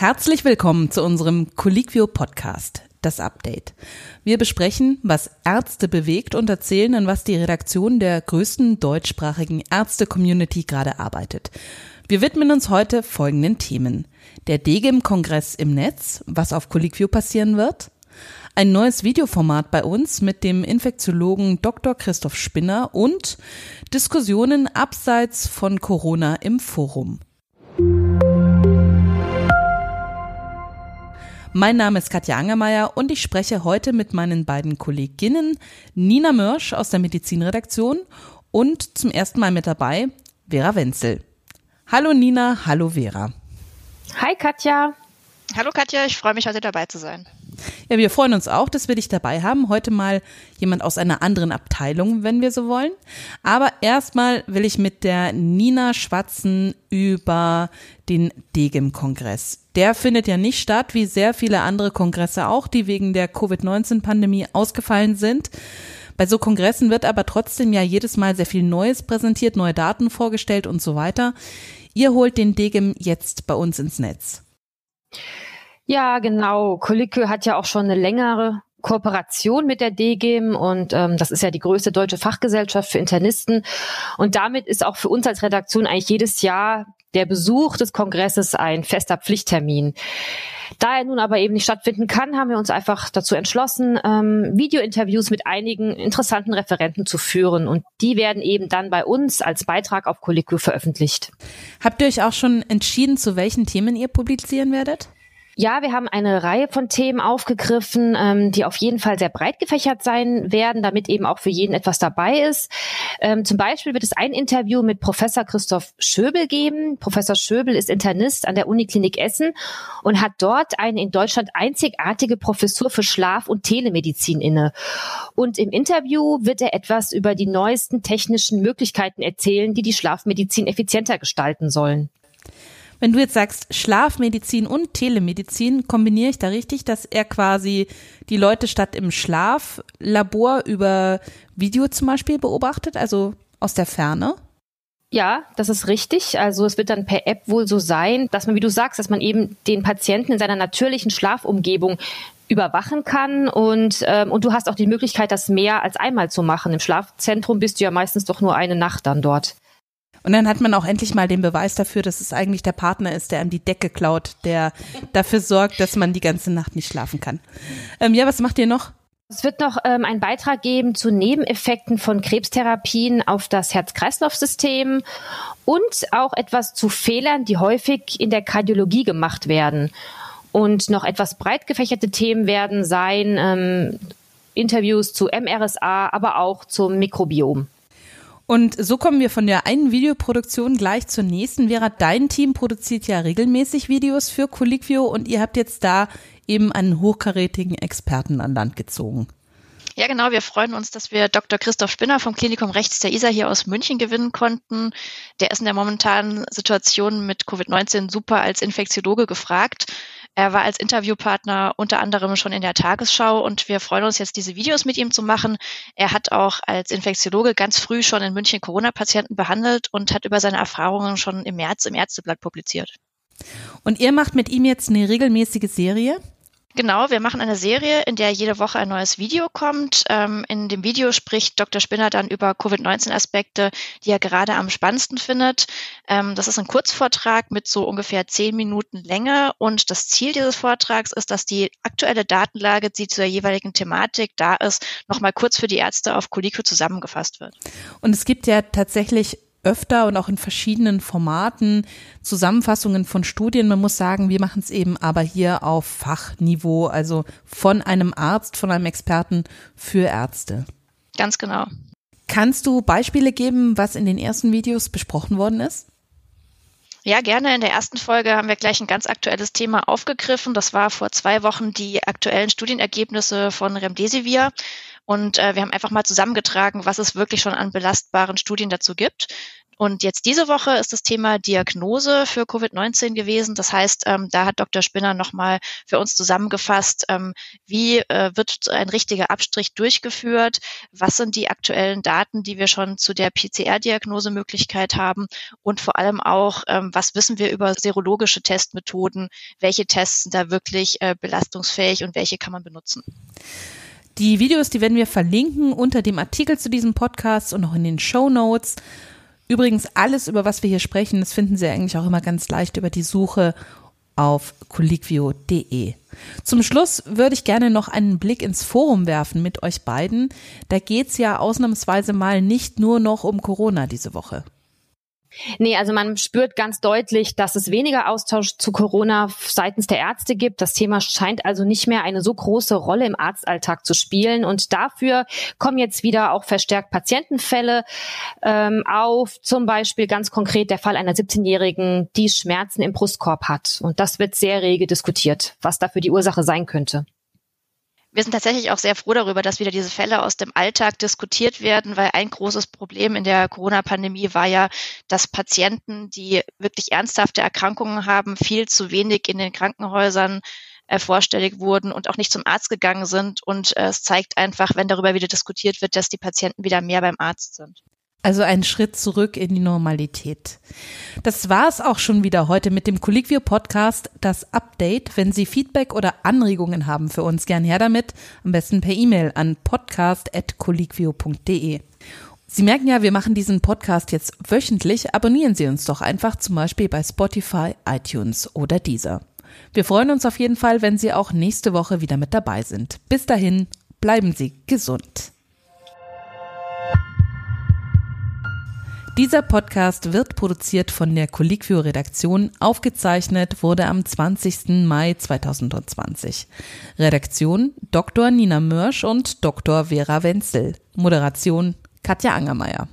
Herzlich willkommen zu unserem Colliquio Podcast, das Update. Wir besprechen, was Ärzte bewegt und erzählen, an was die Redaktion der größten deutschsprachigen Ärzte-Community gerade arbeitet. Wir widmen uns heute folgenden Themen. Der DGIM-Kongress im Netz, was auf Colliquio passieren wird, ein neues Videoformat bei uns mit dem Infektiologen Dr. Christoph Spinner und Diskussionen abseits von Corona im Forum. Mein Name ist Katja Angermeier und ich spreche heute mit meinen beiden Kolleginnen Nina Mörsch aus der Medizinredaktion und zum ersten Mal mit dabei Vera Wenzel. Hallo Nina, hallo Vera. Hi Katja. Hallo Katja, ich freue mich heute dabei zu sein. Ja, wir freuen uns auch, dass wir dich dabei haben. Heute mal jemand aus einer anderen Abteilung, wenn wir so wollen. Aber erstmal will ich mit der Nina schwatzen über den DGIM-Kongress. Der findet ja nicht statt, wie sehr viele andere Kongresse auch, die wegen der Covid-19-Pandemie ausgefallen sind. Bei so Kongressen wird aber trotzdem ja jedes Mal sehr viel Neues präsentiert, neue Daten vorgestellt und so weiter. Ihr holt den DGIM jetzt bei uns ins Netz. Ja, genau. Kolike hat ja auch schon eine längere Kooperation mit der DGIM und ähm, das ist ja die größte deutsche Fachgesellschaft für Internisten. Und damit ist auch für uns als Redaktion eigentlich jedes Jahr der Besuch des Kongresses ein fester Pflichttermin. Da er nun aber eben nicht stattfinden kann, haben wir uns einfach dazu entschlossen, ähm, Videointerviews mit einigen interessanten Referenten zu führen. Und die werden eben dann bei uns als Beitrag auf Colliquio veröffentlicht. Habt ihr euch auch schon entschieden, zu welchen Themen ihr publizieren werdet? Ja, wir haben eine Reihe von Themen aufgegriffen, ähm, die auf jeden Fall sehr breit gefächert sein werden, damit eben auch für jeden etwas dabei ist. Ähm, zum Beispiel wird es ein Interview mit Professor Christoph Schöbel geben. Professor Schöbel ist Internist an der Uniklinik Essen und hat dort eine in Deutschland einzigartige Professur für Schlaf- und Telemedizin inne. Und im Interview wird er etwas über die neuesten technischen Möglichkeiten erzählen, die die Schlafmedizin effizienter gestalten sollen. Wenn du jetzt sagst Schlafmedizin und Telemedizin, kombiniere ich da richtig, dass er quasi die Leute statt im Schlaflabor über Video zum Beispiel beobachtet, also aus der Ferne? Ja, das ist richtig. Also es wird dann per App wohl so sein, dass man, wie du sagst, dass man eben den Patienten in seiner natürlichen Schlafumgebung überwachen kann und ähm, und du hast auch die Möglichkeit, das mehr als einmal zu machen. Im Schlafzentrum bist du ja meistens doch nur eine Nacht dann dort. Und dann hat man auch endlich mal den Beweis dafür, dass es eigentlich der Partner ist, der einem die Decke klaut, der dafür sorgt, dass man die ganze Nacht nicht schlafen kann. Ähm, ja, was macht ihr noch? Es wird noch ähm, einen Beitrag geben zu Nebeneffekten von Krebstherapien auf das Herz-Kreislauf-System und auch etwas zu Fehlern, die häufig in der Kardiologie gemacht werden. Und noch etwas breit gefächerte Themen werden sein ähm, Interviews zu MRSA, aber auch zum Mikrobiom. Und so kommen wir von der einen Videoproduktion gleich zur nächsten. Vera, dein Team produziert ja regelmäßig Videos für Colliquio und ihr habt jetzt da eben einen hochkarätigen Experten an Land gezogen. Ja, genau. Wir freuen uns, dass wir Dr. Christoph Spinner vom Klinikum Rechts der ISA hier aus München gewinnen konnten. Der ist in der momentanen Situation mit Covid-19 super als Infektiologe gefragt. Er war als Interviewpartner unter anderem schon in der Tagesschau und wir freuen uns jetzt, diese Videos mit ihm zu machen. Er hat auch als Infektiologe ganz früh schon in München Corona-Patienten behandelt und hat über seine Erfahrungen schon im März im Ärzteblatt publiziert. Und ihr macht mit ihm jetzt eine regelmäßige Serie? Genau, wir machen eine Serie, in der jede Woche ein neues Video kommt. Ähm, in dem Video spricht Dr. Spinner dann über Covid-19-Aspekte, die er gerade am spannendsten findet. Ähm, das ist ein Kurzvortrag mit so ungefähr zehn Minuten Länge und das Ziel dieses Vortrags ist, dass die aktuelle Datenlage, die zur jeweiligen Thematik da ist, nochmal kurz für die Ärzte auf Collico zusammengefasst wird. Und es gibt ja tatsächlich öfter und auch in verschiedenen Formaten Zusammenfassungen von Studien. Man muss sagen, wir machen es eben aber hier auf Fachniveau, also von einem Arzt, von einem Experten für Ärzte. Ganz genau. Kannst du Beispiele geben, was in den ersten Videos besprochen worden ist? Ja, gerne. In der ersten Folge haben wir gleich ein ganz aktuelles Thema aufgegriffen. Das war vor zwei Wochen die aktuellen Studienergebnisse von Remdesivir. Und äh, wir haben einfach mal zusammengetragen, was es wirklich schon an belastbaren Studien dazu gibt. Und jetzt diese Woche ist das Thema Diagnose für Covid-19 gewesen. Das heißt, ähm, da hat Dr. Spinner nochmal für uns zusammengefasst, ähm, wie äh, wird ein richtiger Abstrich durchgeführt, was sind die aktuellen Daten, die wir schon zu der PCR-Diagnosemöglichkeit haben und vor allem auch, ähm, was wissen wir über serologische Testmethoden, welche Tests sind da wirklich äh, belastungsfähig und welche kann man benutzen. Die Videos, die werden wir verlinken unter dem Artikel zu diesem Podcast und auch in den Show Notes. Übrigens, alles, über was wir hier sprechen, das finden Sie eigentlich auch immer ganz leicht über die Suche auf colliquio.de. Zum Schluss würde ich gerne noch einen Blick ins Forum werfen mit euch beiden. Da geht es ja ausnahmsweise mal nicht nur noch um Corona diese Woche. Nee, also man spürt ganz deutlich, dass es weniger Austausch zu Corona seitens der Ärzte gibt. Das Thema scheint also nicht mehr eine so große Rolle im Arztalltag zu spielen. Und dafür kommen jetzt wieder auch verstärkt Patientenfälle ähm, auf. Zum Beispiel ganz konkret der Fall einer 17-Jährigen, die Schmerzen im Brustkorb hat. Und das wird sehr rege diskutiert, was dafür die Ursache sein könnte. Wir sind tatsächlich auch sehr froh darüber, dass wieder diese Fälle aus dem Alltag diskutiert werden, weil ein großes Problem in der Corona-Pandemie war ja, dass Patienten, die wirklich ernsthafte Erkrankungen haben, viel zu wenig in den Krankenhäusern äh, vorstellig wurden und auch nicht zum Arzt gegangen sind. Und äh, es zeigt einfach, wenn darüber wieder diskutiert wird, dass die Patienten wieder mehr beim Arzt sind. Also ein Schritt zurück in die Normalität. Das war es auch schon wieder heute mit dem Colliquio Podcast, das Update. Wenn Sie Feedback oder Anregungen haben für uns, gern her damit. Am besten per E-Mail an podcast.colliquio.de. Sie merken ja, wir machen diesen Podcast jetzt wöchentlich. Abonnieren Sie uns doch einfach zum Beispiel bei Spotify, iTunes oder Deezer. Wir freuen uns auf jeden Fall, wenn Sie auch nächste Woche wieder mit dabei sind. Bis dahin, bleiben Sie gesund. Dieser Podcast wird produziert von der Colliquio Redaktion. Aufgezeichnet wurde am 20. Mai 2020. Redaktion Dr. Nina Mörsch und Dr. Vera Wenzel. Moderation Katja Angermeier.